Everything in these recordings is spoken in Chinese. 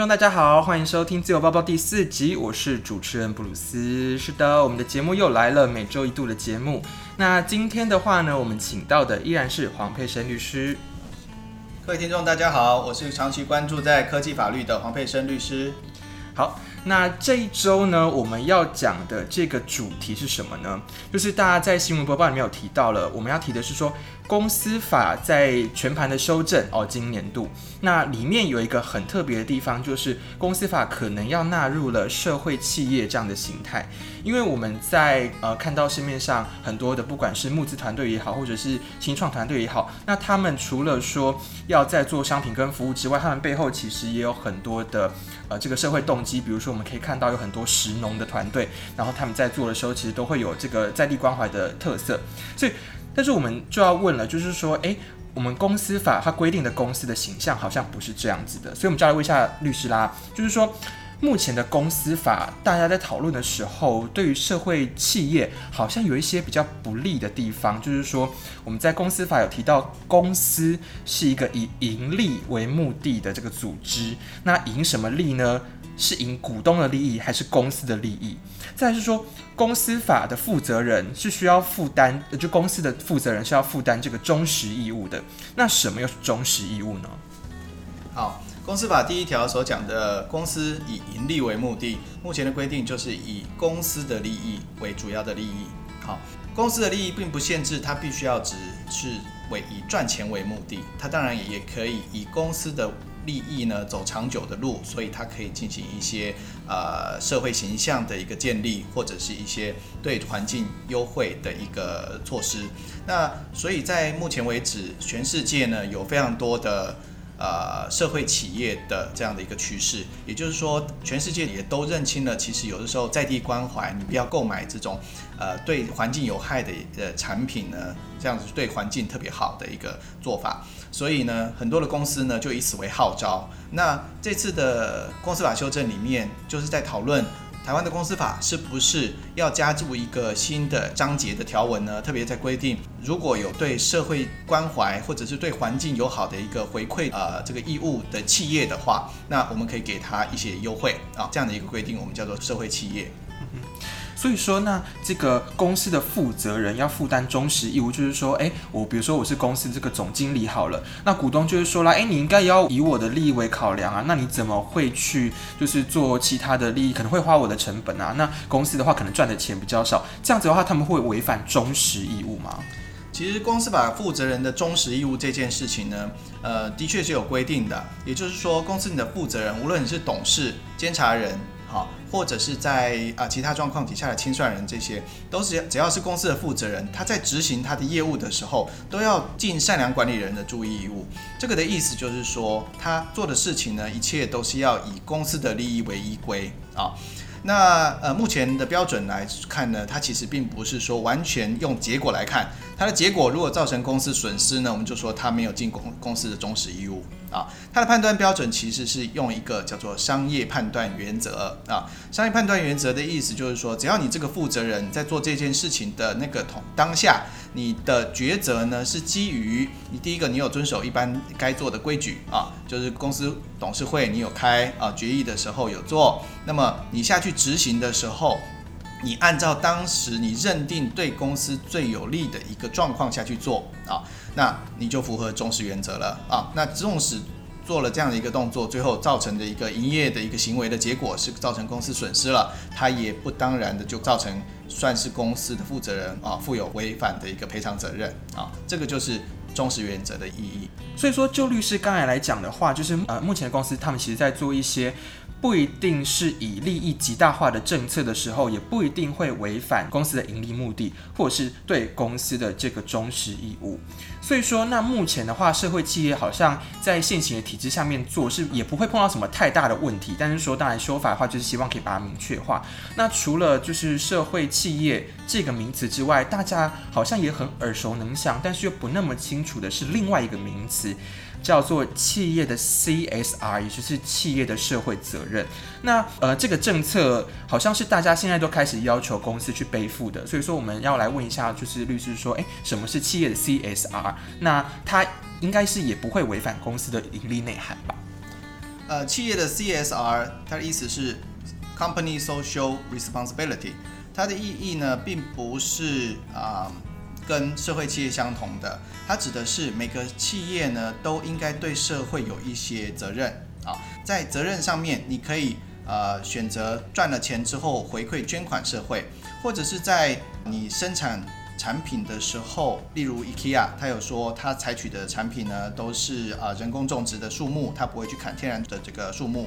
众，大家好，欢迎收听《自由包包》第四集，我是主持人布鲁斯。是的，我们的节目又来了，每周一度的节目。那今天的话呢，我们请到的依然是黄佩生律师。各位听众，大家好，我是长期关注在科技法律的黄佩生律师。好。那这一周呢，我们要讲的这个主题是什么呢？就是大家在新闻播报里面有提到了，我们要提的是说，公司法在全盘的修正哦，今年度那里面有一个很特别的地方，就是公司法可能要纳入了社会企业这样的形态，因为我们在呃看到市面上很多的，不管是募资团队也好，或者是新创团队也好，那他们除了说要在做商品跟服务之外，他们背后其实也有很多的呃这个社会动机，比如说。我们可以看到有很多石农的团队，然后他们在做的时候，其实都会有这个在地关怀的特色。所以，但是我们就要问了，就是说，诶，我们公司法它规定的公司的形象好像不是这样子的，所以我们就来问一下律师啦，就是说。目前的公司法，大家在讨论的时候，对于社会企业好像有一些比较不利的地方，就是说我们在公司法有提到，公司是一个以盈利为目的的这个组织，那赢什么利呢？是赢股东的利益还是公司的利益？再是说，公司法的负责人是需要负担，就公司的负责人是要负担这个忠实义务的，那什么又是忠实义务呢？好。公司法第一条所讲的公司以盈利为目的，目前的规定就是以公司的利益为主要的利益。好，公司的利益并不限制它必须要只是为以赚钱为目的，它当然也可以以公司的利益呢走长久的路，所以它可以进行一些呃社会形象的一个建立，或者是一些对环境优惠的一个措施。那所以在目前为止，全世界呢有非常多的。呃，社会企业的这样的一个趋势，也就是说，全世界也都认清了，其实有的时候在地关怀，你不要购买这种呃对环境有害的呃产品呢，这样子对环境特别好的一个做法。所以呢，很多的公司呢就以此为号召。那这次的公司法修正里面，就是在讨论。台湾的公司法是不是要加注一个新的章节的条文呢？特别在规定，如果有对社会关怀或者是对环境友好的一个回馈，呃，这个义务的企业的话，那我们可以给他一些优惠啊，这样的一个规定，我们叫做社会企业。所以说，那这个公司的负责人要负担忠实义务，就是说，诶，我比如说我是公司这个总经理好了，那股东就是说啦，诶，你应该要以我的利益为考量啊，那你怎么会去就是做其他的利益，可能会花我的成本啊？那公司的话可能赚的钱比较少，这样子的话，他们会违反忠实义务吗？其实公司法负责人的忠实义务这件事情呢，呃，的确是有规定的，也就是说，公司你的负责人，无论你是董事、监察人。好，或者是在啊其他状况底下的清算人，这些都是只要是公司的负责人，他在执行他的业务的时候，都要尽善良管理人的注意义务。这个的意思就是说，他做的事情呢，一切都是要以公司的利益为依归啊。那呃，目前的标准来看呢，它其实并不是说完全用结果来看，它的结果如果造成公司损失呢，我们就说它没有尽公公司的忠实义务啊。它的判断标准其实是用一个叫做商业判断原则啊。商业判断原则的意思就是说，只要你这个负责人在做这件事情的那个同当下，你的抉择呢是基于你第一个，你有遵守一般该做的规矩啊，就是公司董事会你有开啊决议的时候有做，那么你下去执行的时候，你按照当时你认定对公司最有利的一个状况下去做啊，那你就符合忠实原则了啊。那纵使做了这样的一个动作，最后造成的一个营业的一个行为的结果是造成公司损失了，它也不当然的就造成。算是公司的负责人啊，负有违反的一个赔偿责任啊，这个就是忠实原则的意义。所以说，就律师刚才来讲的话，就是呃，目前公司他们其实在做一些。不一定是以利益极大化的政策的时候，也不一定会违反公司的盈利目的，或者是对公司的这个忠实义务。所以说，那目前的话，社会企业好像在现行的体制下面做，是也不会碰到什么太大的问题。但是说，当然修法的话，就是希望可以把它明确化。那除了就是社会企业这个名词之外，大家好像也很耳熟能详，但是又不那么清楚的是另外一个名词。叫做企业的 CSR，也就是企业的社会责任。那呃，这个政策好像是大家现在都开始要求公司去背负的。所以说，我们要来问一下，就是律师说，诶，什么是企业的 CSR？那它应该是也不会违反公司的盈利内涵吧？呃，企业的 CSR，它的意思是 Company Social Responsibility，它的意义呢，并不是啊、跟社会企业相同的，它指的是每个企业呢都应该对社会有一些责任啊，在责任上面，你可以呃选择赚了钱之后回馈捐款社会，或者是在你生产。产品的时候，例如 IKEA，它有说它采取的产品呢都是啊人工种植的树木，它不会去砍天然的这个树木，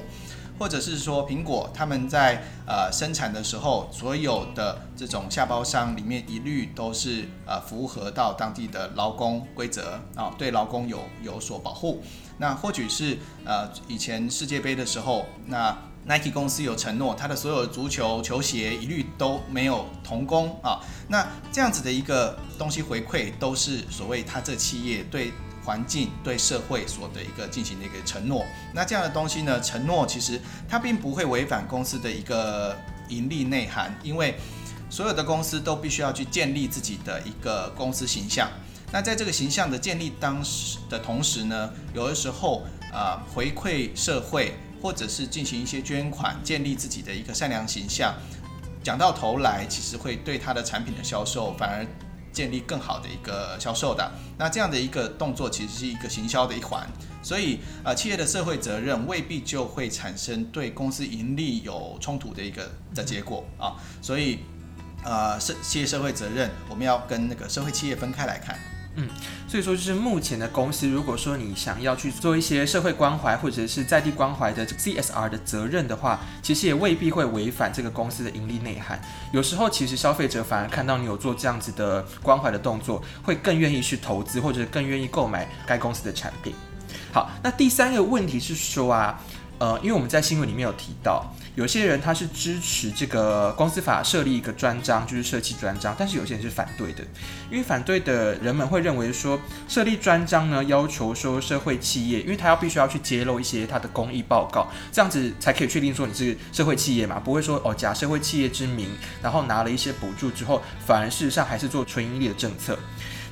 或者是说苹果他们在呃生产的时候，所有的这种下包商里面一律都是呃符合到当地的劳工规则啊，对劳工有有所保护。那或许是呃以前世界杯的时候，那 Nike 公司有承诺，它的所有的足球球鞋一律都没有童工啊。那这样子的一个东西回馈，都是所谓它这企业对环境、对社会所的一个进行的一个承诺。那这样的东西呢，承诺其实它并不会违反公司的一个盈利内涵，因为所有的公司都必须要去建立自己的一个公司形象。那在这个形象的建立当时的同时呢，有的时候啊、回馈社会。或者是进行一些捐款，建立自己的一个善良形象，讲到头来，其实会对它的产品的销售反而建立更好的一个销售的。那这样的一个动作，其实是一个行销的一环。所以，呃，企业的社会责任未必就会产生对公司盈利有冲突的一个的结果啊。所以，呃，社企业社会责任，我们要跟那个社会企业分开来看。嗯，所以说就是目前的公司，如果说你想要去做一些社会关怀或者是在地关怀的 CSR 的责任的话，其实也未必会违反这个公司的盈利内涵。有时候其实消费者反而看到你有做这样子的关怀的动作，会更愿意去投资或者更愿意购买该公司的产品。好，那第三个问题是说啊，呃，因为我们在新闻里面有提到。有些人他是支持这个公司法设立一个专章，就是社企专章，但是有些人是反对的，因为反对的人们会认为说，设立专章呢，要求说社会企业，因为他要必须要去揭露一些他的公益报告，这样子才可以确定说你是社会企业嘛，不会说哦假社会企业之名，然后拿了一些补助之后，反而事实上还是做纯盈利的政策。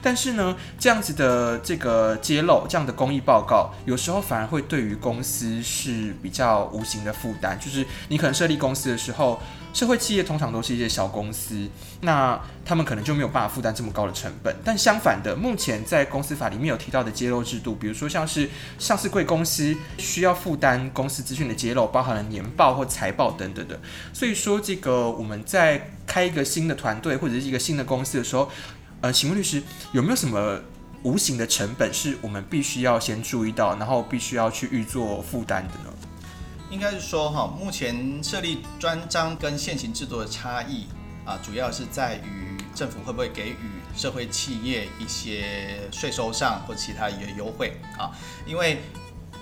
但是呢，这样子的这个揭露，这样的公益报告，有时候反而会对于公司是比较无形的负担。就是你可能设立公司的时候，社会企业通常都是一些小公司，那他们可能就没有办法负担这么高的成本。但相反的，目前在公司法里面有提到的揭露制度，比如说像是上市贵公司需要负担公司资讯的揭露，包含了年报或财报等等的。所以说，这个我们在开一个新的团队或者是一个新的公司的时候。呃，请问律师有没有什么无形的成本是我们必须要先注意到，然后必须要去预做负担的呢？应该是说哈，目前设立专章跟现行制度的差异啊，主要是在于政府会不会给予社会企业一些税收上或其他一些优惠啊？因为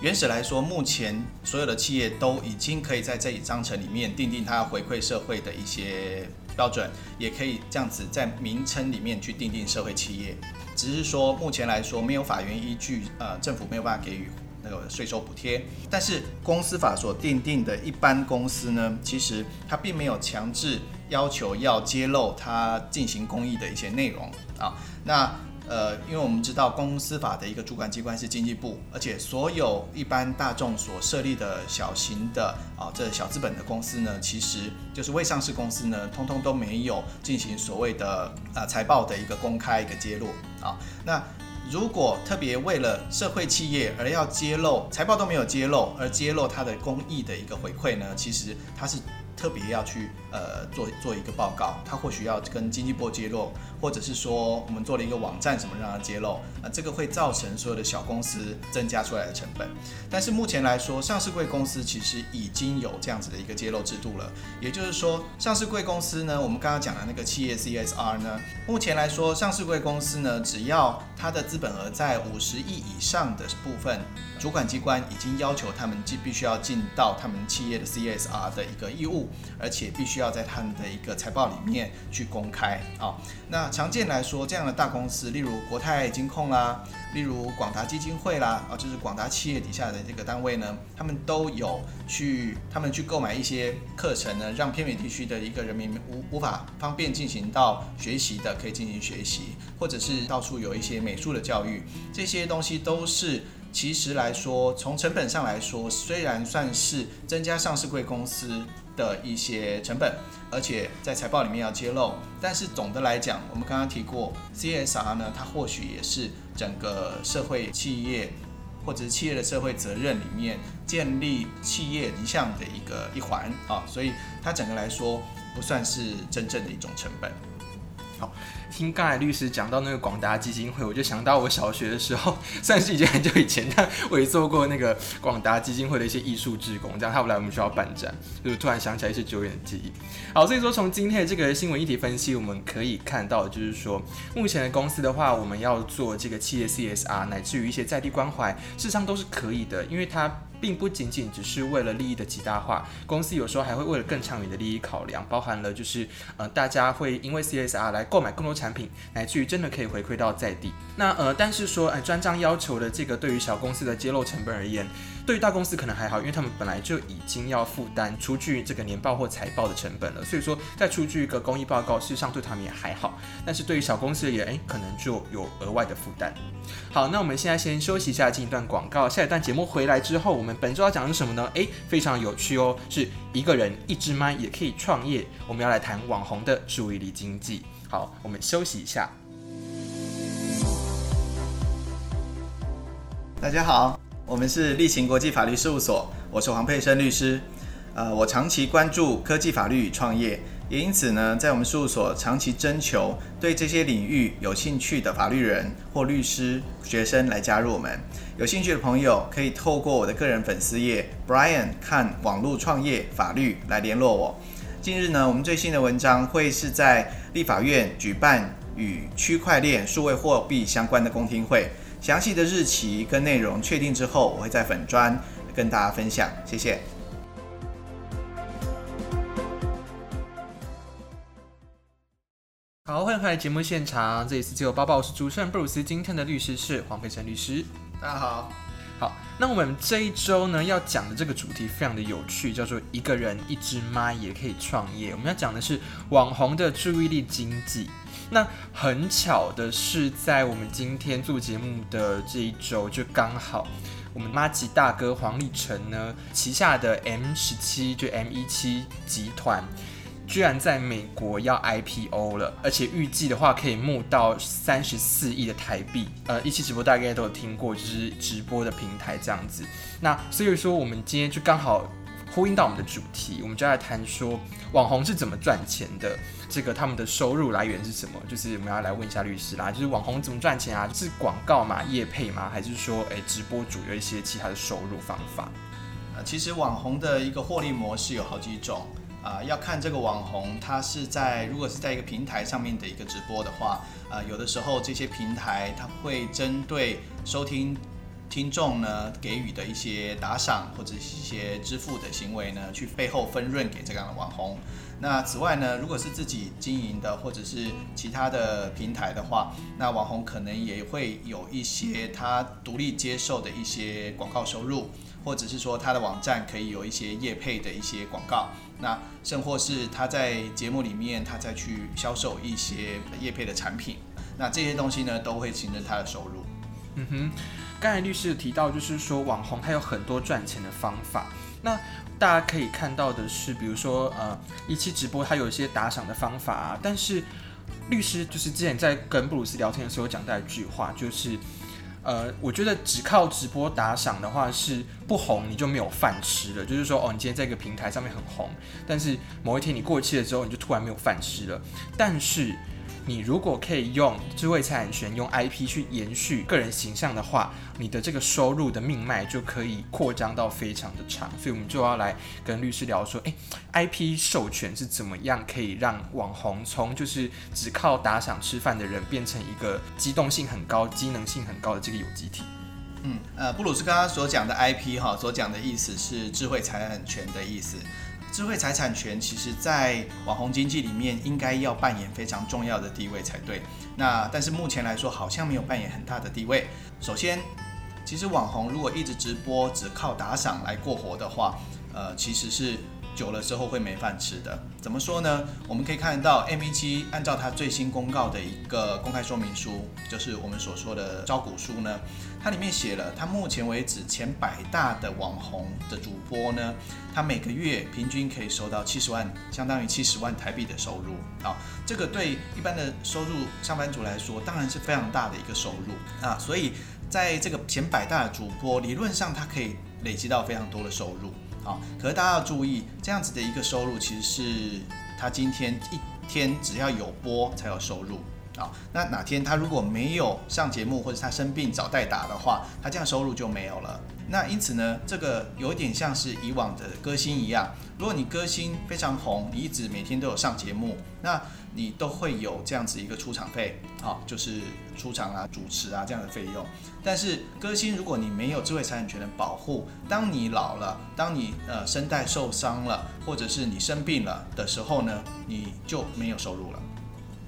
原始来说，目前所有的企业都已经可以在这一章程里面订定它要回馈社会的一些。标准也可以这样子在名称里面去定定社会企业，只是说目前来说没有法源依据，呃，政府没有办法给予那个税收补贴。但是公司法所定定的一般公司呢，其实它并没有强制要求要揭露它进行公益的一些内容啊。那呃，因为我们知道公司法的一个主管机关是经济部，而且所有一般大众所设立的小型的啊，这小资本的公司呢，其实就是未上市公司呢，通通都没有进行所谓的啊财报的一个公开一个揭露啊。那如果特别为了社会企业而要揭露财报都没有揭露，而揭露它的公益的一个回馈呢，其实它是。特别要去呃做做一个报告，他或许要跟经济部揭露，或者是说我们做了一个网站什么让他揭露，那这个会造成所有的小公司增加出来的成本。但是目前来说，上市贵公司其实已经有这样子的一个揭露制度了，也就是说，上市贵公司呢，我们刚刚讲的那个企业 CSR 呢，目前来说，上市贵公司呢，只要它的资本额在五十亿以上的部分，主管机关已经要求他们既必须要尽到他们企业的 CSR 的一个义务。而且必须要在他们的一个财报里面去公开啊。那常见来说，这样的大公司，例如国泰金控啦，例如广达基金会啦，啊，就是广达企业底下的这个单位呢，他们都有去，他们去购买一些课程呢，让偏远地区的一个人民无无法方便进行到学习的，可以进行学习，或者是到处有一些美术的教育，这些东西都是。其实来说，从成本上来说，虽然算是增加上市贵公司的一些成本，而且在财报里面要揭露，但是总的来讲，我们刚刚提过 CSR 呢，它或许也是整个社会企业或者是企业的社会责任里面建立企业形象的一个一环啊，所以它整个来说不算是真正的一种成本。好，听刚才律师讲到那个广达基金会，我就想到我小学的时候，算是已经很久以前，但我也做过那个广达基金会的一些艺术志工，这样他们来我们学校办展，就是突然想起来一些久远的记忆。好，所以说从今天的这个新闻议题分析，我们可以看到，就是说目前的公司的话，我们要做这个企业 CSR，乃至于一些在地关怀，事实上都是可以的，因为它。并不仅仅只是为了利益的极大化，公司有时候还会为了更长远的利益考量，包含了就是呃大家会因为 CSR 来购买更多产品，乃至于真的可以回馈到在地。那呃但是说哎专章要求的这个对于小公司的揭露成本而言，对于大公司可能还好，因为他们本来就已经要负担出具这个年报或财报的成本了，所以说再出具一个公益报告，事实上对他们也还好。但是对于小公司而言，哎，可能就有额外的负担。好，那我们现在先休息一下，进一段广告。下一段节目回来之后，我们本周要讲的是什么呢？诶，非常有趣哦，是一个人一支麦也可以创业。我们要来谈网红的注意力经济。好，我们休息一下。大家好，我们是立勤国际法律事务所，我是黄佩生律师。呃，我长期关注科技法律与创业。也因此呢，在我们事务所长期征求对这些领域有兴趣的法律人或律师学生来加入我们。有兴趣的朋友可以透过我的个人粉丝页 Brian 看网络创业法律来联络我。近日呢，我们最新的文章会是在立法院举办与区块链数位货币相关的公听会，详细的日期跟内容确定之后，我会在粉专跟大家分享。谢谢。好，欢迎回来节目现场。这里是自由播报，我是主持人布鲁斯。今天的律师是黄佩岑律师。大家好。好，那我们这一周呢要讲的这个主题非常的有趣，叫做一个人一支麦也可以创业。我们要讲的是网红的注意力经济。那很巧的是，在我们今天做节目的这一周，就刚好我们麻吉大哥黄立成呢旗下的 M 十七就 M 一七集团。居然在美国要 IPO 了，而且预计的话可以募到三十四亿的台币。呃，一期直播大概都有听过，就是直播的平台这样子。那所以说，我们今天就刚好呼应到我们的主题，我们就来谈说网红是怎么赚钱的，这个他们的收入来源是什么？就是我们要来问一下律师啦，就是网红怎么赚钱啊？是广告嘛，业配吗？还是说，诶，直播主有一些其他的收入方法？呃，其实网红的一个获利模式有好几种。啊、要看这个网红，他是在如果是在一个平台上面的一个直播的话，啊、有的时候这些平台他会针对收听听众呢给予的一些打赏或者一些支付的行为呢，去背后分润给这样的网红。那此外呢，如果是自己经营的或者是其他的平台的话，那网红可能也会有一些他独立接受的一些广告收入。或者是说他的网站可以有一些业配的一些广告，那甚或是他在节目里面他再去销售一些业配的产品，那这些东西呢都会形成他的收入。嗯哼，刚才律师有提到就是说网红他有很多赚钱的方法，那大家可以看到的是，比如说呃一期直播他有一些打赏的方法啊，但是律师就是之前在跟布鲁斯聊天的时候讲到一句话，就是。呃，我觉得只靠直播打赏的话是不红，你就没有饭吃了。就是说，哦，你今天在一个平台上面很红，但是某一天你过气了之后，你就突然没有饭吃了。但是你如果可以用智慧财产权、用 IP 去延续个人形象的话，你的这个收入的命脉就可以扩张到非常的长。所以，我们就要来跟律师聊说，诶，IP 授权是怎么样可以让网红从就是只靠打赏吃饭的人，变成一个机动性很高、机能性很高的这个有机体？嗯，呃，布鲁斯刚刚所讲的 IP 哈，所讲的意思是智慧财产权的意思。智慧财产权其实，在网红经济里面应该要扮演非常重要的地位才对。那但是目前来说，好像没有扮演很大的地位。首先，其实网红如果一直直播，只靠打赏来过活的话，呃，其实是久了之后会没饭吃的。怎么说呢？我们可以看到 M17 按照它最新公告的一个公开说明书，就是我们所说的招股书呢，它里面写了，它目前为止前百大的网红的主播呢，他每个月平均可以收到七十万，相当于七十万台币的收入。啊，这个对一般的收入上班族来说，当然是非常大的一个收入啊。所以在这个前百大的主播，理论上它可以累积到非常多的收入。啊，可是大家要注意，这样子的一个收入，其实是他今天一天只要有播才有收入。好，那哪天他如果没有上节目，或者他生病找代打的话，他这样收入就没有了。那因此呢，这个有点像是以往的歌星一样，如果你歌星非常红，你一直每天都有上节目，那你都会有这样子一个出场费，好，就是出场啊、主持啊这样的费用。但是歌星，如果你没有智慧财产权的保护，当你老了，当你呃声带受伤了，或者是你生病了的时候呢，你就没有收入了。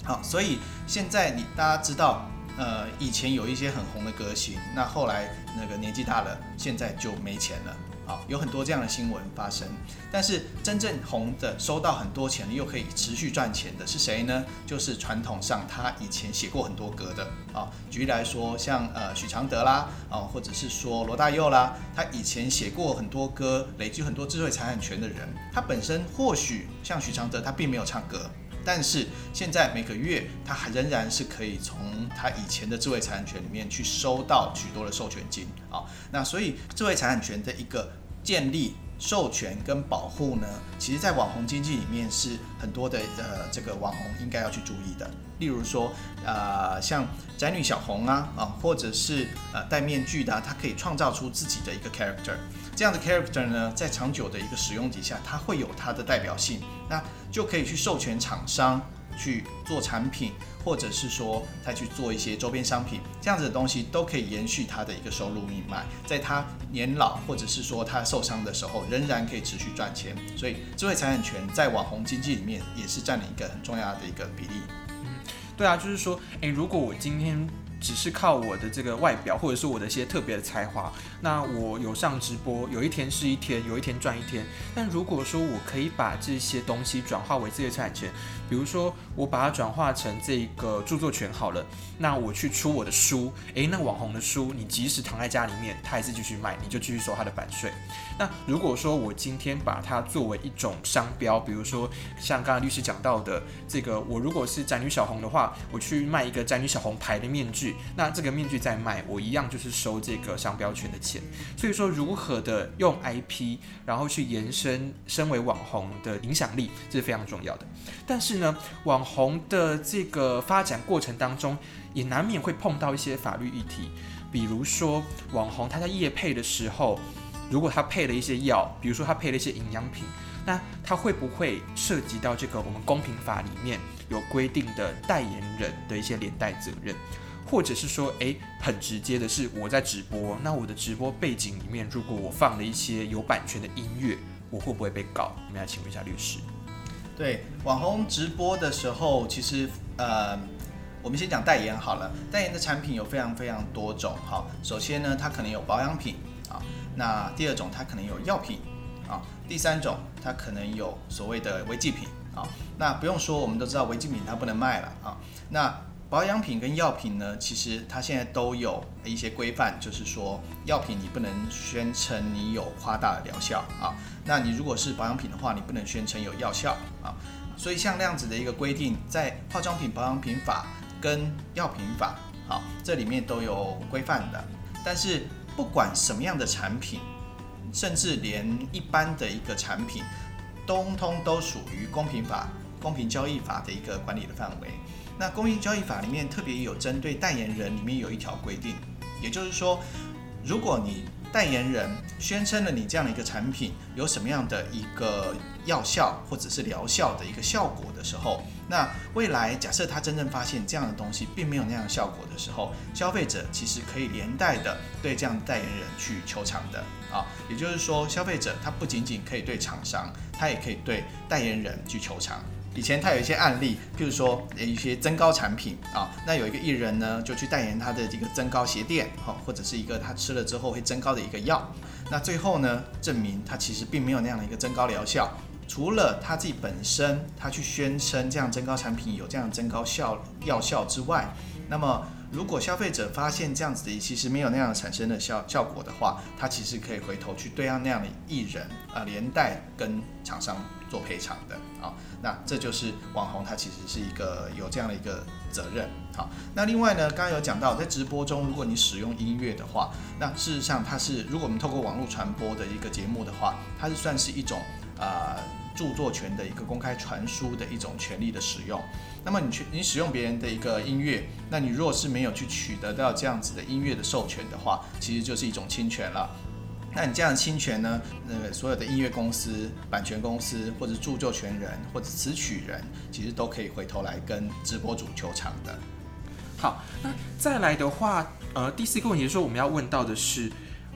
好，所以现在你大家知道。呃，以前有一些很红的歌星，那后来那个年纪大了，现在就没钱了。好，有很多这样的新闻发生。但是真正红的，收到很多钱又可以持续赚钱的是谁呢？就是传统上他以前写过很多歌的。啊，举例来说，像呃许常德啦，啊，或者是说罗大佑啦，他以前写过很多歌，累积很多智慧财产权的人，他本身或许像许常德，他并没有唱歌。但是现在每个月，他还仍然是可以从他以前的智慧财产权里面去收到许多的授权金啊。那所以智慧财产权的一个建立、授权跟保护呢，其实在网红经济里面是很多的呃这个网红应该要去注意的。例如说，呃，像宅女小红啊啊，或者是呃戴面具的，他可以创造出自己的一个 character。这样的 character 呢，在长久的一个使用底下，它会有它的代表性，那就可以去授权厂商去做产品，或者是说再去做一些周边商品，这样子的东西都可以延续他的一个收入命脉，在他年老或者是说他受伤的时候，仍然可以持续赚钱。所以智慧财产权在网红经济里面也是占了一个很重要的一个比例。对啊，就是说，诶，如果我今天。只是靠我的这个外表，或者是我的一些特别的才华，那我有上直播，有一天是一天，有一天赚一天。但如果说我可以把这些东西转化为这些财产权，比如说我把它转化成这个著作权好了，那我去出我的书，诶，那网红的书，你即使躺在家里面，他还是继续卖，你就继续收他的版税。那如果说我今天把它作为一种商标，比如说像刚刚律师讲到的这个，我如果是宅女小红的话，我去卖一个宅女小红牌的面具。那这个面具在卖，我一样就是收这个商标权的钱。所以说，如何的用 IP，然后去延伸身为网红的影响力，这是非常重要的。但是，网红的这个发展过程当中，也难免会碰到一些法律议题，比如说网红他在夜配的时候，如果他配了一些药，比如说他配了一些营养品，那他会不会涉及到这个我们公平法里面有规定的代言人的一些连带责任？或者是说，诶，很直接的是我在直播，那我的直播背景里面，如果我放了一些有版权的音乐，我会不会被告？我们要请问一下律师。对，网红直播的时候，其实呃，我们先讲代言好了。代言的产品有非常非常多种，哈。首先呢，它可能有保养品啊，那第二种它可能有药品啊，第三种它可能有所谓的违禁品啊。那不用说，我们都知道违禁品它不能卖了啊。那保养品跟药品呢，其实它现在都有一些规范，就是说药品你不能宣称你有夸大的疗效啊。那你如果是保养品的话，你不能宣称有药效啊。所以像那样子的一个规定，在化妆品保养品法跟药品法，好，这里面都有规范的。但是不管什么样的产品，甚至连一般的一个产品，通通都属于公平法、公平交易法的一个管理的范围。那公益交易法里面特别有针对代言人，里面有一条规定，也就是说，如果你代言人宣称了你这样的一个产品有什么样的一个药效或者是疗效的一个效果的时候，那未来假设他真正发现这样的东西并没有那样的效果的时候，消费者其实可以连带的对这样的代言人去求偿的啊，也就是说，消费者他不仅仅可以对厂商，他也可以对代言人去求偿。以前他有一些案例，譬如说一些增高产品啊，那有一个艺人呢，就去代言他的这个增高鞋垫，哈，或者是一个他吃了之后会增高的一个药，那最后呢，证明他其实并没有那样的一个增高疗效，除了他自己本身他去宣称这样增高产品有这样增高效药效之外，那么如果消费者发现这样子的其实没有那样产生的效效果的话，他其实可以回头去对抗那样的艺人啊，连带跟厂商做赔偿的啊。那这就是网红他其实是一个有这样的一个责任。好，那另外呢，刚刚有讲到在直播中，如果你使用音乐的话，那事实上它是如果我们透过网络传播的一个节目的话，它是算是一种啊。著作权的一个公开传输的一种权利的使用，那么你去你使用别人的一个音乐，那你若是没有去取得到这样子的音乐的授权的话，其实就是一种侵权了。那你这样侵权呢，那个所有的音乐公司、版权公司或者著作权人或者词曲人，其实都可以回头来跟直播主求偿的。好，那再来的话，呃，第四个问题是说我们要问到的是。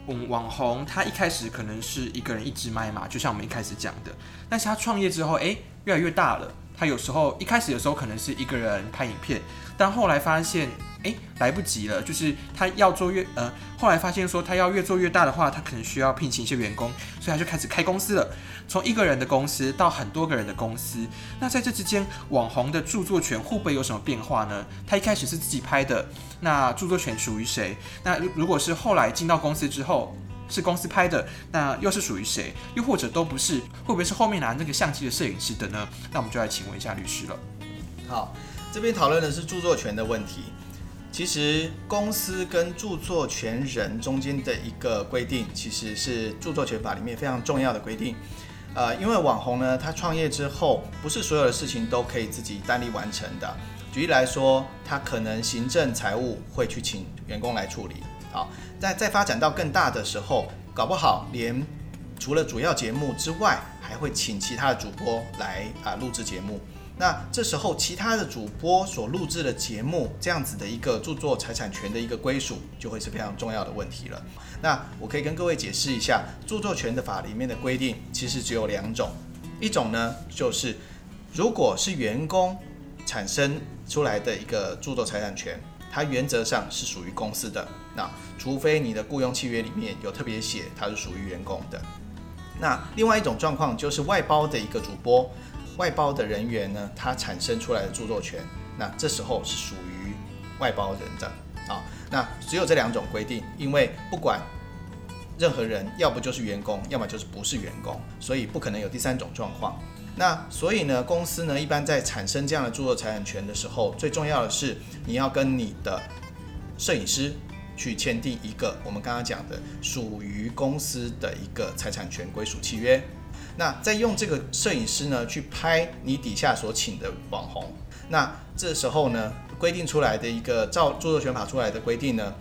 嗯，网红他一开始可能是一个人一直卖嘛，就像我们一开始讲的。但是他创业之后，诶，越来越大了。他有时候一开始的时候可能是一个人拍影片，但后来发现。诶，来不及了，就是他要做越呃，后来发现说他要越做越大的话，他可能需要聘请一些员工，所以他就开始开公司了，从一个人的公司到很多个人的公司。那在这之间，网红的著作权会不会有什么变化呢？他一开始是自己拍的，那著作权属于谁？那如果是后来进到公司之后，是公司拍的，那又是属于谁？又或者都不是，会不会是后面拿那个相机的摄影师的呢？那我们就来请问一下律师了。好，这边讨论的是著作权的问题。其实公司跟著作权人中间的一个规定，其实是著作权法里面非常重要的规定。呃，因为网红呢，他创业之后，不是所有的事情都可以自己单立完成的。举例来说，他可能行政财务会去请员工来处理。好，在在发展到更大的时候，搞不好连除了主要节目之外，还会请其他的主播来啊录制节目。那这时候，其他的主播所录制的节目，这样子的一个著作财产权的一个归属，就会是非常重要的问题了。那我可以跟各位解释一下，著作权的法里面的规定，其实只有两种，一种呢，就是如果是员工产生出来的一个著作财产权，它原则上是属于公司的，那除非你的雇佣契约里面有特别写它是属于员工的。那另外一种状况就是外包的一个主播。外包的人员呢，他产生出来的著作权，那这时候是属于外包人的啊。那只有这两种规定，因为不管任何人，要不就是员工，要么就是不是员工，所以不可能有第三种状况。那所以呢，公司呢一般在产生这样的著作财产权的时候，最重要的是你要跟你的摄影师去签订一个我们刚刚讲的属于公司的一个财产权归属契约。那再用这个摄影师呢去拍你底下所请的网红，那这时候呢规定出来的一个照著作权法出来的规定呢，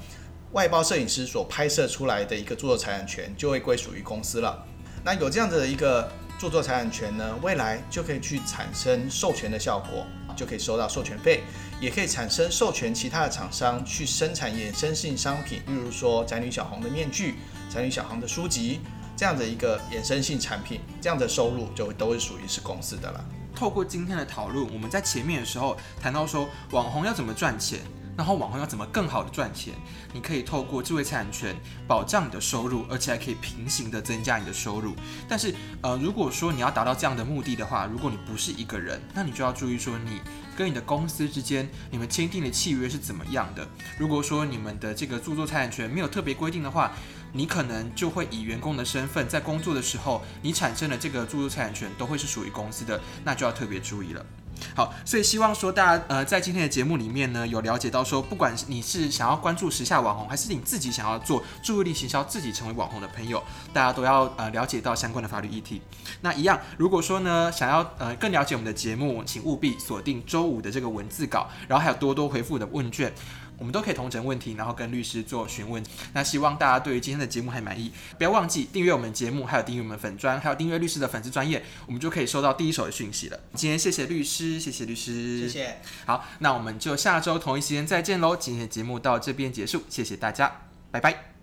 外包摄影师所拍摄出来的一个著作财产权就会归属于公司了。那有这样子的一个著作财产权呢，未来就可以去产生授权的效果，就可以收到授权费，也可以产生授权其他的厂商去生产衍生性商品，例如说宅女小红的面具、宅女小红的书籍。这样的一个衍生性产品，这样的收入就都是属于是公司的了。透过今天的讨论，我们在前面的时候谈到说，网红要怎么赚钱，然后网红要怎么更好的赚钱。你可以透过智慧财产权保障你的收入，而且还可以平行的增加你的收入。但是，呃，如果说你要达到这样的目的的话，如果你不是一个人，那你就要注意说，你跟你的公司之间，你们签订的契约是怎么样的。如果说你们的这个著作财产权没有特别规定的话，你可能就会以员工的身份在工作的时候，你产生的这个著作财产权都会是属于公司的，那就要特别注意了。好，所以希望说大家呃在今天的节目里面呢，有了解到说，不管是你是想要关注时下网红，还是你自己想要做注意力行销，自己成为网红的朋友，大家都要呃了解到相关的法律议题。那一样，如果说呢想要呃更了解我们的节目，请务必锁定周五的这个文字稿，然后还有多多回复的问卷。我们都可以同整问题，然后跟律师做询问。那希望大家对于今天的节目还满意，不要忘记订阅我们节目，还有订阅我们粉专，还有订阅律师的粉丝专业，我们就可以收到第一手的讯息了。今天谢谢律师，谢谢律师，谢谢。好，那我们就下周同一时间再见喽。今天的节目到这边结束，谢谢大家，拜拜。